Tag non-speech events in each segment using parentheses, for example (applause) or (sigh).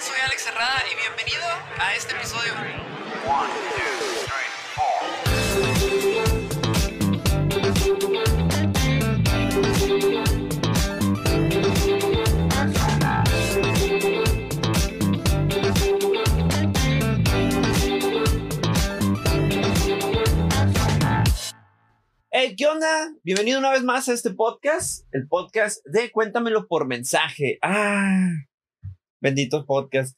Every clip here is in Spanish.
Soy Alex Herrada y bienvenido a este episodio. Hey, ¿qué onda? Bienvenido una vez más a este podcast, el podcast de Cuéntamelo por mensaje. Ah, bendito podcast.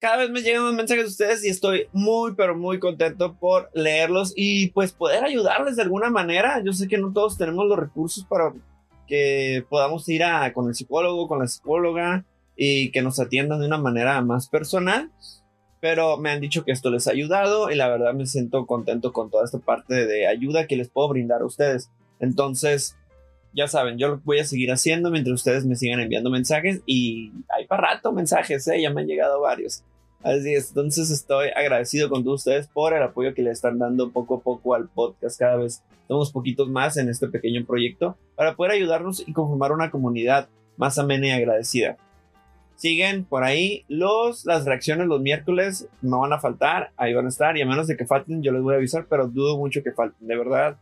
Cada vez me llegan más mensajes de ustedes y estoy muy, pero muy contento por leerlos y pues poder ayudarles de alguna manera. Yo sé que no todos tenemos los recursos para que podamos ir a, con el psicólogo, con la psicóloga y que nos atiendan de una manera más personal pero me han dicho que esto les ha ayudado y la verdad me siento contento con toda esta parte de ayuda que les puedo brindar a ustedes. Entonces, ya saben, yo lo voy a seguir haciendo mientras ustedes me sigan enviando mensajes y hay para rato mensajes, ¿eh? ya me han llegado varios. Así es, entonces estoy agradecido con todos ustedes por el apoyo que le están dando poco a poco al podcast. Cada vez somos poquitos más en este pequeño proyecto para poder ayudarnos y conformar una comunidad más amena y agradecida siguen por ahí. Los, las reacciones los miércoles no van a faltar, ahí van a estar. Y a menos de que falten, yo les voy a avisar, pero dudo mucho que falten. De verdad,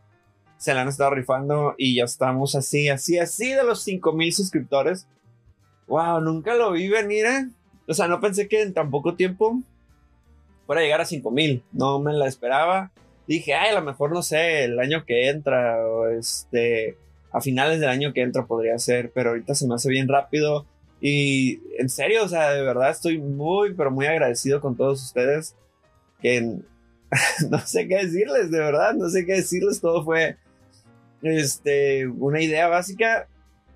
se la han estado rifando y ya estamos así, así, así de los 5000 suscriptores. Wow, nunca lo vi venir, ¿eh? O sea, no pensé que en tan poco tiempo fuera a llegar a 5000. No me la esperaba. Dije, ay, a lo mejor no sé, el año que entra o este, a finales del año que entra podría ser, pero ahorita se me hace bien rápido y en serio, o sea, de verdad estoy muy, pero muy agradecido con todos ustedes. Que (laughs) no sé qué decirles, de verdad, no sé qué decirles. Todo fue este, una idea básica,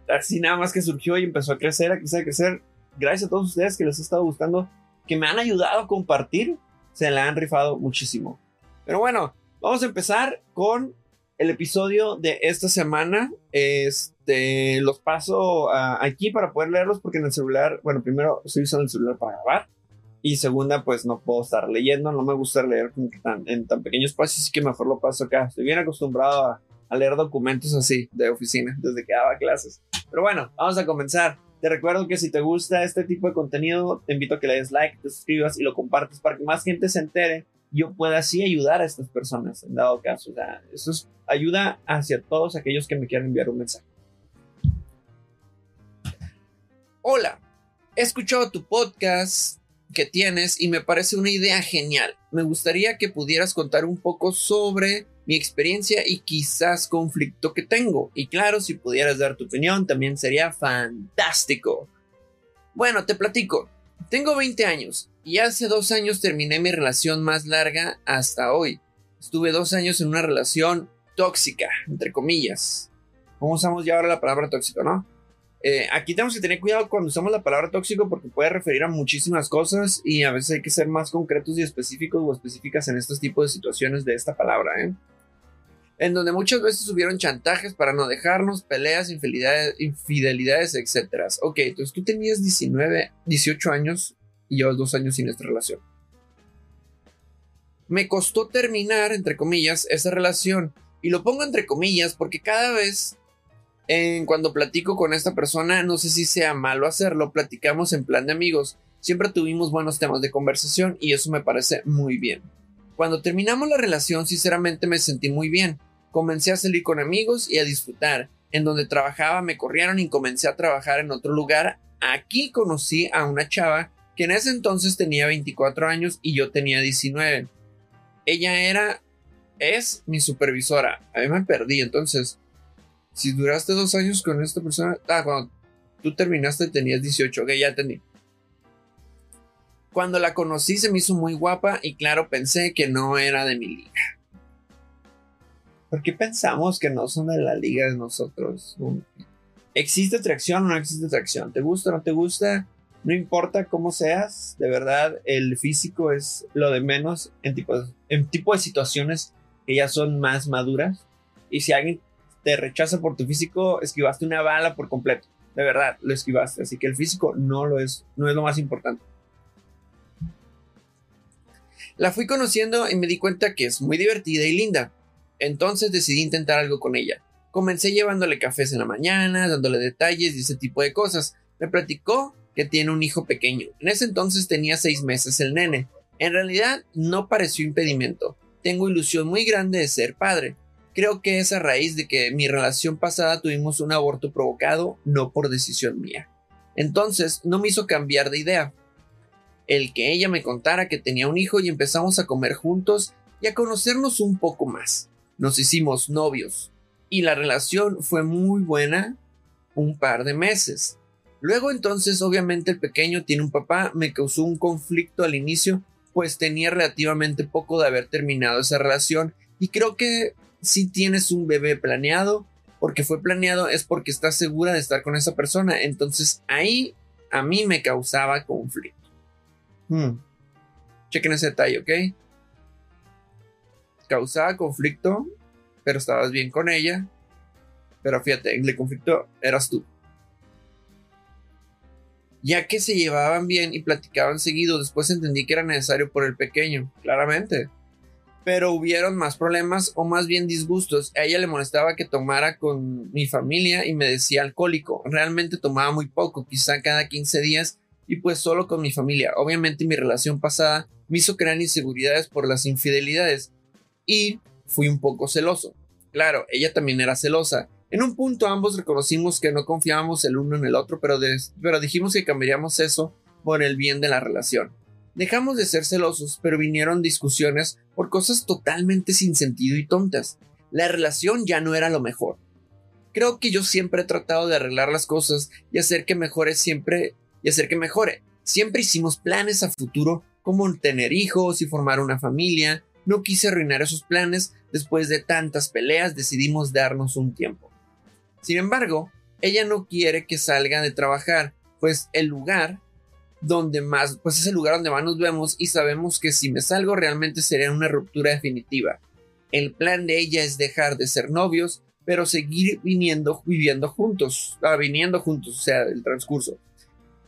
así nada más que surgió y empezó a crecer, a crecer, a crecer. Gracias a todos ustedes que les ha estado gustando, que me han ayudado a compartir, se la han rifado muchísimo. Pero bueno, vamos a empezar con el episodio de esta semana. Este, los paso aquí para poder leerlos porque en el celular, bueno, primero estoy usando el celular para grabar y segunda, pues no puedo estar leyendo, no me gusta leer en tan pequeños espacios, así que mejor lo paso acá. Estoy bien acostumbrado a, a leer documentos así de oficina desde que daba clases. Pero bueno, vamos a comenzar. Te recuerdo que si te gusta este tipo de contenido, te invito a que le des like, te suscribas y lo compartes para que más gente se entere yo pueda así ayudar a estas personas en dado caso. O sea, eso es ayuda hacia todos aquellos que me quieran enviar un mensaje. Hola, he escuchado tu podcast que tienes y me parece una idea genial. Me gustaría que pudieras contar un poco sobre mi experiencia y quizás conflicto que tengo. Y claro, si pudieras dar tu opinión también sería fantástico. Bueno, te platico. Tengo 20 años y hace dos años terminé mi relación más larga hasta hoy. Estuve dos años en una relación tóxica, entre comillas. ¿Cómo usamos ya ahora la palabra tóxico, no? Eh, aquí tenemos que tener cuidado cuando usamos la palabra tóxico porque puede referir a muchísimas cosas y a veces hay que ser más concretos y específicos o específicas en estos tipos de situaciones de esta palabra, ¿eh? En donde muchas veces hubieron chantajes para no dejarnos, peleas, infidelidades, infidelidades etc. Ok, entonces tú tenías 19, 18 años y llevas dos años sin esta relación. Me costó terminar, entre comillas, esa relación. Y lo pongo entre comillas porque cada vez en cuando platico con esta persona, no sé si sea malo hacerlo, platicamos en plan de amigos. Siempre tuvimos buenos temas de conversación y eso me parece muy bien. Cuando terminamos la relación, sinceramente me sentí muy bien. Comencé a salir con amigos y a disfrutar. En donde trabajaba me corrieron y comencé a trabajar en otro lugar. Aquí conocí a una chava que en ese entonces tenía 24 años y yo tenía 19. Ella era, es mi supervisora. A mí me perdí, entonces, si duraste dos años con esta persona, ah, cuando tú terminaste tenías 18, ok, ya entendí. Cuando la conocí se me hizo muy guapa y claro, pensé que no era de mi liga. ¿Por qué pensamos que no son de la liga de nosotros? ¿Existe atracción o no existe atracción? ¿Te gusta o no te gusta? No importa cómo seas, de verdad, el físico es lo de menos en tipo, en tipo de situaciones que ya son más maduras. Y si alguien te rechaza por tu físico, esquivaste una bala por completo. De verdad, lo esquivaste. Así que el físico no lo es, no es lo más importante. La fui conociendo y me di cuenta que es muy divertida y linda. Entonces decidí intentar algo con ella. Comencé llevándole cafés en la mañana, dándole detalles y ese tipo de cosas. Me platicó que tiene un hijo pequeño. En ese entonces tenía seis meses el nene. En realidad no pareció impedimento. Tengo ilusión muy grande de ser padre. Creo que es a raíz de que mi relación pasada tuvimos un aborto provocado, no por decisión mía. Entonces no me hizo cambiar de idea. El que ella me contara que tenía un hijo y empezamos a comer juntos y a conocernos un poco más. Nos hicimos novios y la relación fue muy buena un par de meses. Luego entonces obviamente el pequeño tiene un papá, me causó un conflicto al inicio, pues tenía relativamente poco de haber terminado esa relación y creo que si tienes un bebé planeado, porque fue planeado es porque estás segura de estar con esa persona, entonces ahí a mí me causaba conflicto. Hmm. Chequen ese detalle, ¿ok? Causaba conflicto, pero estabas bien con ella, pero fíjate, el conflicto eras tú ya que se llevaban bien y platicaban seguido, después entendí que era necesario por el pequeño, claramente. Pero hubieron más problemas o más bien disgustos. A ella le molestaba que tomara con mi familia y me decía alcohólico. Realmente tomaba muy poco, quizá cada 15 días y pues solo con mi familia. Obviamente mi relación pasada me hizo crear inseguridades por las infidelidades y fui un poco celoso. Claro, ella también era celosa en un punto ambos reconocimos que no confiábamos el uno en el otro, pero, pero dijimos que cambiaríamos eso por el bien de la relación. Dejamos de ser celosos, pero vinieron discusiones por cosas totalmente sin sentido y tontas. La relación ya no era lo mejor. Creo que yo siempre he tratado de arreglar las cosas y hacer que mejore siempre y hacer que mejore. Siempre hicimos planes a futuro como tener hijos y formar una familia. No quise arruinar esos planes. Después de tantas peleas decidimos darnos un tiempo. Sin embargo, ella no quiere que salga de trabajar, pues el lugar donde más, pues es el lugar donde más nos vemos y sabemos que si me salgo realmente sería una ruptura definitiva. El plan de ella es dejar de ser novios, pero seguir viniendo, viviendo juntos, ah, viniendo juntos, o sea, el transcurso.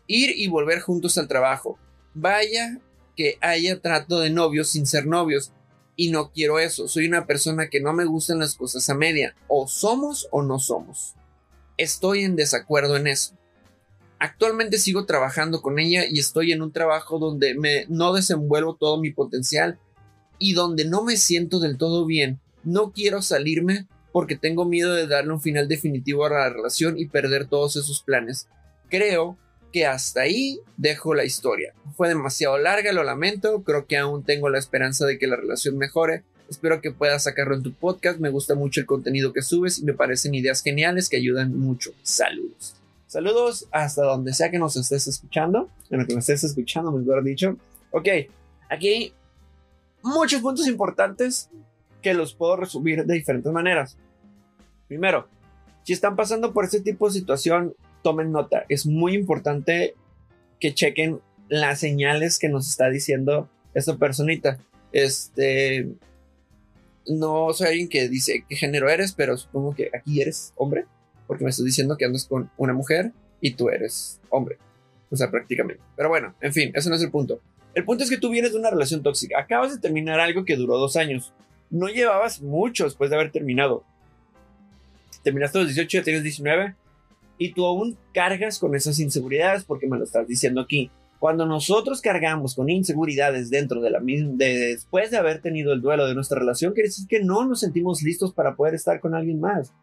Ir y volver juntos al trabajo. Vaya que haya trato de novios sin ser novios, y no quiero eso. Soy una persona que no me gustan las cosas a media. O somos o no somos. Estoy en desacuerdo en eso. Actualmente sigo trabajando con ella y estoy en un trabajo donde me no desenvuelvo todo mi potencial y donde no me siento del todo bien. No quiero salirme porque tengo miedo de darle un final definitivo a la relación y perder todos esos planes. Creo que hasta ahí dejo la historia. Fue demasiado larga, lo lamento, creo que aún tengo la esperanza de que la relación mejore. Espero que puedas sacarlo en tu podcast, me gusta mucho el contenido que subes y me parecen ideas geniales que ayudan mucho. Saludos. Saludos hasta donde sea que nos estés escuchando, bueno, que nos estés escuchando, mejor dicho. Ok, aquí muchos puntos importantes que los puedo resumir de diferentes maneras. Primero, si están pasando por este tipo de situación, tomen nota. Es muy importante que chequen las señales que nos está diciendo esta personita. Este. No soy alguien que dice qué género eres, pero supongo que aquí eres hombre, porque me estás diciendo que andas con una mujer y tú eres hombre. O sea, prácticamente. Pero bueno, en fin, ese no es el punto. El punto es que tú vienes de una relación tóxica. Acabas de terminar algo que duró dos años. No llevabas mucho después de haber terminado. Terminaste los 18, ya tienes 19 y tú aún cargas con esas inseguridades porque me lo estás diciendo aquí. Cuando nosotros cargamos con inseguridades dentro de la misma, después de haber tenido el duelo de nuestra relación, quiere decir que no nos sentimos listos para poder estar con alguien más.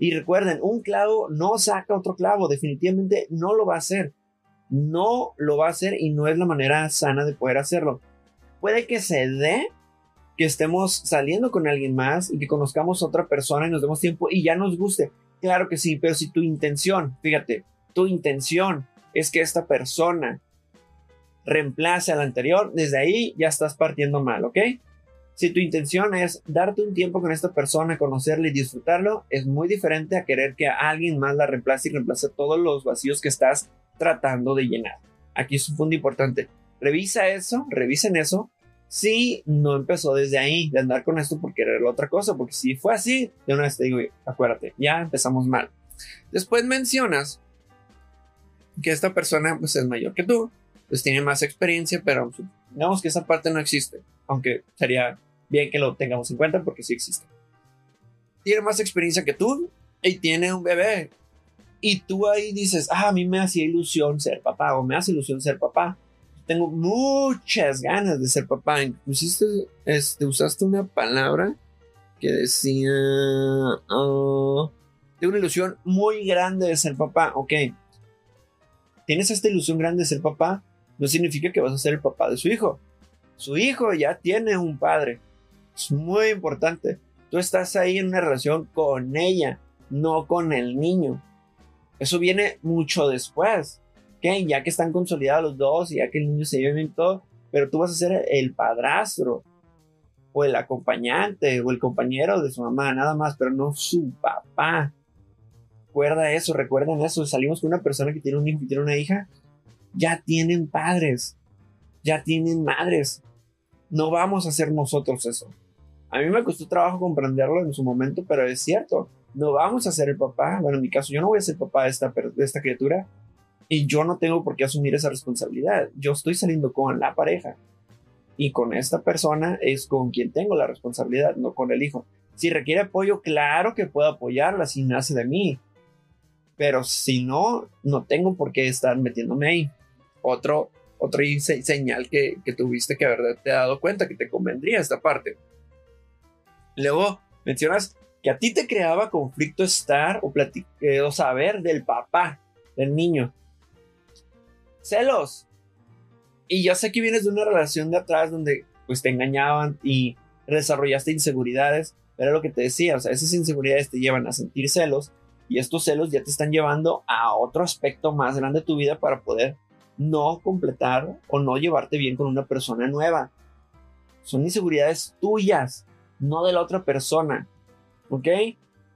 Y recuerden, un clavo no saca otro clavo, definitivamente no lo va a hacer. No lo va a hacer y no es la manera sana de poder hacerlo. Puede que se dé que estemos saliendo con alguien más y que conozcamos a otra persona y nos demos tiempo y ya nos guste. Claro que sí, pero si tu intención, fíjate, tu intención es que esta persona reemplace a la anterior, desde ahí ya estás partiendo mal, ¿ok? Si tu intención es darte un tiempo con esta persona, conocerla y disfrutarlo, es muy diferente a querer que alguien más la reemplace y reemplace todos los vacíos que estás tratando de llenar. Aquí es un punto importante. Revisa eso, revisen eso si no empezó desde ahí de andar con esto por querer otra cosa, porque si fue así, de una vez te digo, acuérdate, ya empezamos mal. Después mencionas que esta persona pues es mayor que tú, pues tiene más experiencia, pero digamos que esa parte no existe, aunque sería bien que lo tengamos en cuenta porque sí existe. Tiene más experiencia que tú y tiene un bebé. Y tú ahí dices, ah, a mí me hacía ilusión ser papá o me hace ilusión ser papá. Tengo muchas ganas de ser papá. Pusiste, este, usaste una palabra que decía, ah, tengo una ilusión muy grande de ser papá. Ok, tienes esta ilusión grande de ser papá, no significa que vas a ser el papá de su hijo. Su hijo ya tiene un padre. Es muy importante. Tú estás ahí en una relación con ella, no con el niño. Eso viene mucho después. ¿ok? Ya que están consolidados los dos y ya que el niño se lleve bien todo, pero tú vas a ser el padrastro o el acompañante o el compañero de su mamá, nada más, pero no su papá. Recuerda eso, recuerden eso. Salimos con una persona que tiene un hijo y tiene una hija, ya tienen padres, ya tienen madres. No vamos a hacer nosotros eso. A mí me costó trabajo comprenderlo en su momento, pero es cierto no vamos a ser el papá. Bueno, en mi caso, yo no voy a ser papá de esta, de esta criatura y yo no tengo por qué asumir esa responsabilidad. Yo estoy saliendo con la pareja y con esta persona es con quien tengo la responsabilidad, no con el hijo. Si requiere apoyo, claro que puedo apoyarla si nace de mí. Pero si no, no tengo por qué estar metiéndome ahí. Otro, otra señal que, tuviste que haber te dado cuenta que te convendría esta parte. Luego mencionas que a ti te creaba conflicto estar o, eh, o saber del papá del niño. Celos. Y yo sé que vienes de una relación de atrás donde pues te engañaban y desarrollaste inseguridades, pero lo que te decía, o sea, esas inseguridades te llevan a sentir celos y estos celos ya te están llevando a otro aspecto más grande de tu vida para poder no completar o no llevarte bien con una persona nueva. Son inseguridades tuyas, no de la otra persona. ¿Ok?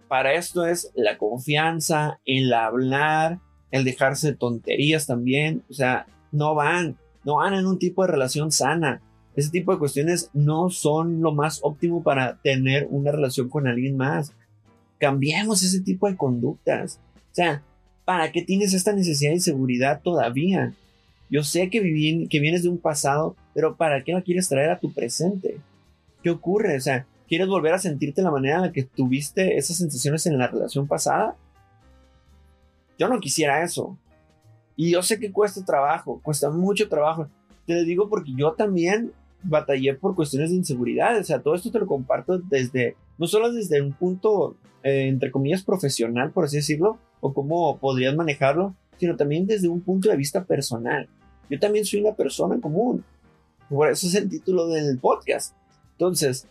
Para esto es la confianza, el hablar, el dejarse de tonterías también. O sea, no van, no van en un tipo de relación sana. Ese tipo de cuestiones no son lo más óptimo para tener una relación con alguien más. Cambiemos ese tipo de conductas. O sea, ¿para qué tienes esta necesidad de seguridad todavía? Yo sé que, que vienes de un pasado, pero ¿para qué la quieres traer a tu presente? ¿Qué ocurre? O sea, ¿Quieres volver a sentirte la manera en la que tuviste esas sensaciones en la relación pasada? Yo no quisiera eso. Y yo sé que cuesta trabajo, cuesta mucho trabajo. Te lo digo porque yo también batallé por cuestiones de inseguridad. O sea, todo esto te lo comparto desde, no solo desde un punto, eh, entre comillas, profesional, por así decirlo, o cómo podrías manejarlo, sino también desde un punto de vista personal. Yo también soy una persona común. Por eso es el título del podcast. Entonces,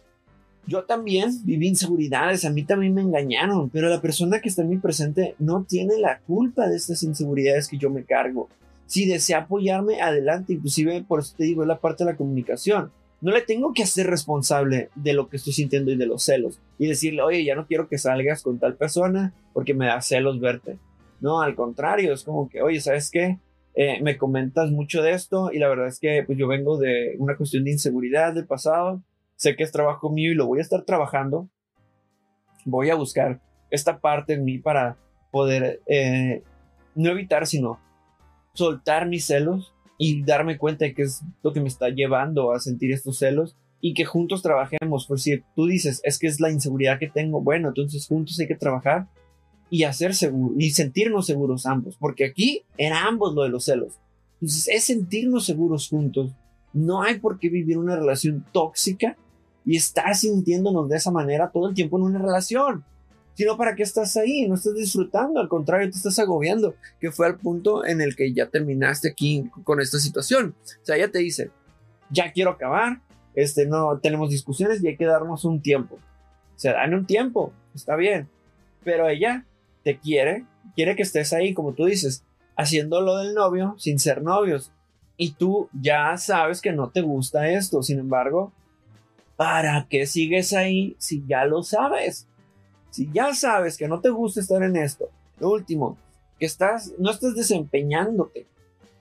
yo también viví inseguridades, a mí también me engañaron, pero la persona que está en mi presente no tiene la culpa de estas inseguridades que yo me cargo. Si desea apoyarme, adelante, inclusive por eso te digo, es la parte de la comunicación. No le tengo que hacer responsable de lo que estoy sintiendo y de los celos y decirle, oye, ya no quiero que salgas con tal persona porque me da celos verte. No, al contrario, es como que, oye, ¿sabes qué? Eh, me comentas mucho de esto y la verdad es que pues, yo vengo de una cuestión de inseguridad del pasado sé que es trabajo mío y lo voy a estar trabajando. Voy a buscar esta parte en mí para poder eh, no evitar, sino soltar mis celos y darme cuenta de que es lo que me está llevando a sentir estos celos y que juntos trabajemos. Por si tú dices, es que es la inseguridad que tengo, bueno, entonces juntos hay que trabajar y hacer seguro y sentirnos seguros ambos, porque aquí era ambos lo de los celos. Entonces es sentirnos seguros juntos. No hay por qué vivir una relación tóxica y estás sintiéndonos de esa manera todo el tiempo en una relación. Sino para qué estás ahí, no estás disfrutando, al contrario, te estás agobiando, que fue al punto en el que ya terminaste aquí con esta situación. O sea, ella te dice, ya quiero acabar, este, no tenemos discusiones y hay que darnos un tiempo. O sea, dan un tiempo, está bien, pero ella te quiere, quiere que estés ahí, como tú dices, haciendo lo del novio sin ser novios. Y tú ya sabes que no te gusta esto, sin embargo, ¿Para qué sigues ahí si ya lo sabes? Si ya sabes que no te gusta estar en esto. Lo último, que estás, no estás desempeñándote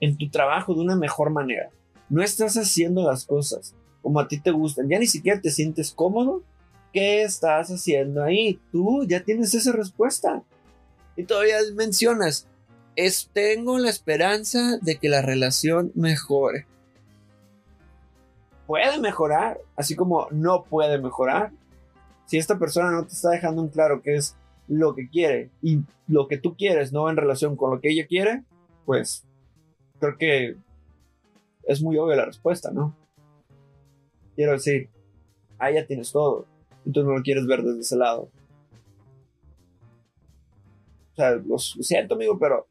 en tu trabajo de una mejor manera. No estás haciendo las cosas como a ti te gustan. Ya ni siquiera te sientes cómodo. ¿Qué estás haciendo ahí? Tú ya tienes esa respuesta. Y todavía mencionas, tengo la esperanza de que la relación mejore puede mejorar, así como no puede mejorar. Si esta persona no te está dejando en claro que es lo que quiere y lo que tú quieres no en relación con lo que ella quiere, pues creo que es muy obvia la respuesta, ¿no? Quiero decir, ahí ya tienes todo y tú no lo quieres ver desde ese lado. O sea, lo siento, amigo, pero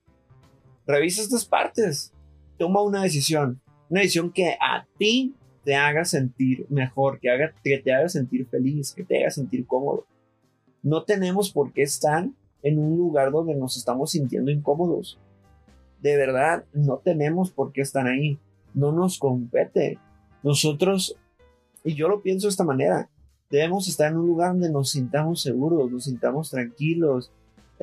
revisa estas partes. Toma una decisión. Una decisión que a ti te haga sentir mejor, que, haga, que te haga sentir feliz, que te haga sentir cómodo. No tenemos por qué estar en un lugar donde nos estamos sintiendo incómodos. De verdad, no tenemos por qué estar ahí. No nos compete. Nosotros, y yo lo pienso de esta manera, debemos estar en un lugar donde nos sintamos seguros, nos sintamos tranquilos,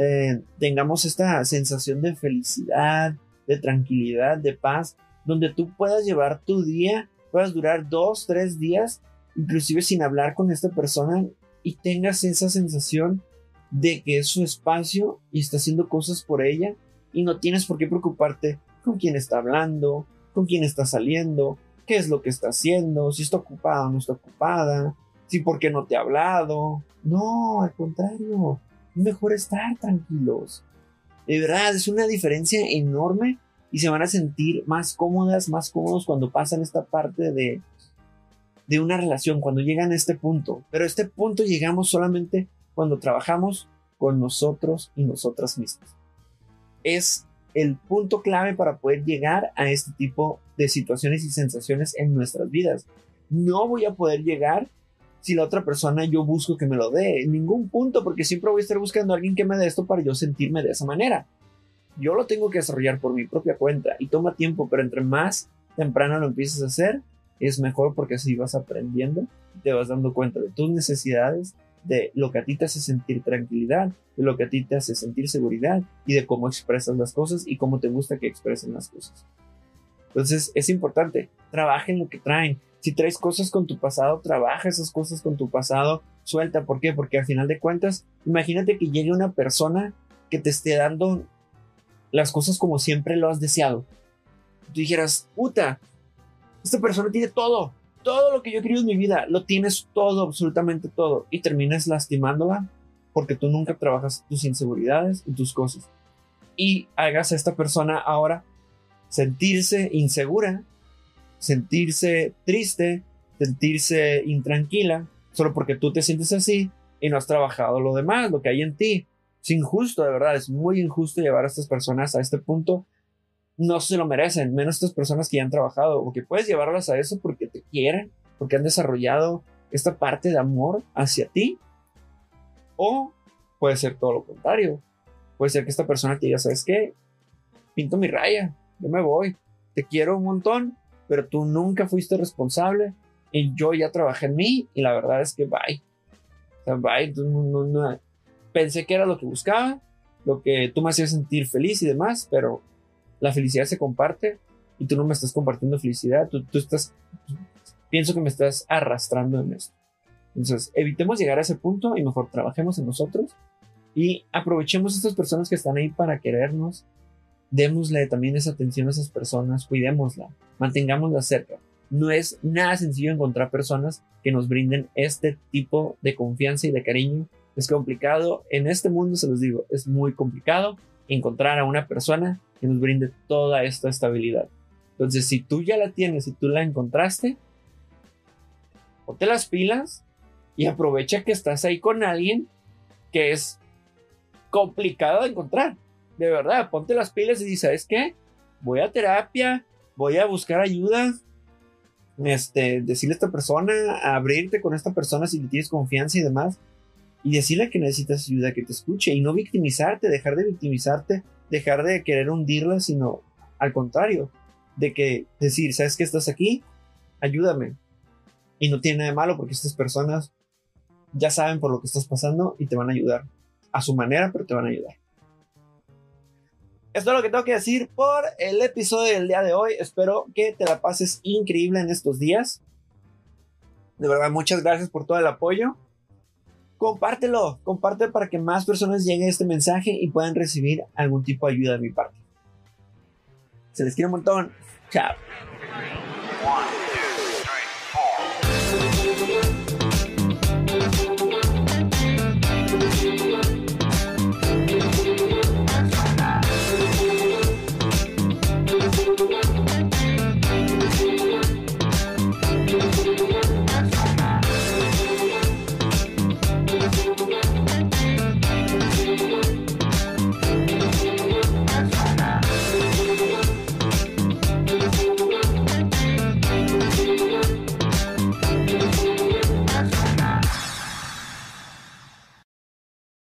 eh, tengamos esta sensación de felicidad, de tranquilidad, de paz, donde tú puedas llevar tu día, puedas durar dos, tres días, inclusive sin hablar con esta persona y tengas esa sensación de que es su espacio y está haciendo cosas por ella y no tienes por qué preocuparte con quién está hablando, con quién está saliendo, qué es lo que está haciendo, si está ocupada o no está ocupada, si por qué no te ha hablado. No, al contrario, mejor estar tranquilos. De verdad, es una diferencia enorme y se van a sentir más cómodas, más cómodos cuando pasan esta parte de, de una relación, cuando llegan a este punto. Pero a este punto llegamos solamente cuando trabajamos con nosotros y nosotras mismas. Es el punto clave para poder llegar a este tipo de situaciones y sensaciones en nuestras vidas. No voy a poder llegar si la otra persona yo busco que me lo dé. En ningún punto, porque siempre voy a estar buscando a alguien que me dé esto para yo sentirme de esa manera. Yo lo tengo que desarrollar por mi propia cuenta y toma tiempo, pero entre más temprano lo empieces a hacer, es mejor porque así vas aprendiendo, te vas dando cuenta de tus necesidades, de lo que a ti te hace sentir tranquilidad, de lo que a ti te hace sentir seguridad y de cómo expresas las cosas y cómo te gusta que expresen las cosas. Entonces es importante, trabajen lo que traen, si traes cosas con tu pasado, trabaja esas cosas con tu pasado, suelta. ¿Por qué? Porque al final de cuentas, imagínate que llegue una persona que te esté dando las cosas como siempre lo has deseado. Tú dijeras, puta, esta persona tiene todo, todo lo que yo querido en mi vida, lo tienes todo, absolutamente todo, y terminas lastimándola porque tú nunca trabajas tus inseguridades y tus cosas. Y hagas a esta persona ahora sentirse insegura sentirse triste, sentirse intranquila, solo porque tú te sientes así y no has trabajado lo demás, lo que hay en ti. Es injusto, de verdad, es muy injusto llevar a estas personas a este punto. No se lo merecen, menos estas personas que ya han trabajado, o que puedes llevarlas a eso porque te quieren, porque han desarrollado esta parte de amor hacia ti. O puede ser todo lo contrario. Puede ser que esta persona te diga, ¿sabes qué? Pinto mi raya, yo me voy, te quiero un montón, pero tú nunca fuiste responsable y yo ya trabajé en mí y la verdad es que bye. O sea, bye, pensé que era lo que buscaba, lo que tú me hacías sentir feliz y demás, pero la felicidad se comparte y tú no me estás compartiendo felicidad, tú, tú estás, pienso que me estás arrastrando en esto. Entonces, evitemos llegar a ese punto y mejor trabajemos en nosotros y aprovechemos a estas personas que están ahí para querernos, démosle también esa atención a esas personas, cuidémosla, mantengámosla cerca. No es nada sencillo encontrar personas que nos brinden este tipo de confianza y de cariño. Es complicado, en este mundo se los digo, es muy complicado encontrar a una persona que nos brinde toda esta estabilidad. Entonces, si tú ya la tienes, si tú la encontraste, ponte las pilas y aprovecha que estás ahí con alguien que es complicado de encontrar de verdad, ponte las pilas y dices, ¿sabes qué? Voy a terapia, voy a buscar ayuda, este, decirle a esta persona, abrirte con esta persona si le tienes confianza y demás, y decirle que necesitas ayuda, que te escuche, y no victimizarte, dejar de victimizarte, dejar de querer hundirla, sino al contrario, de que decir, ¿sabes que estás aquí? Ayúdame. Y no tiene nada de malo porque estas personas ya saben por lo que estás pasando y te van a ayudar. A su manera, pero te van a ayudar. Esto es lo que tengo que decir por el episodio del día de hoy. Espero que te la pases increíble en estos días. De verdad, muchas gracias por todo el apoyo. Compártelo, comparte para que más personas lleguen a este mensaje y puedan recibir algún tipo de ayuda de mi parte. Se les quiere un montón. Chao.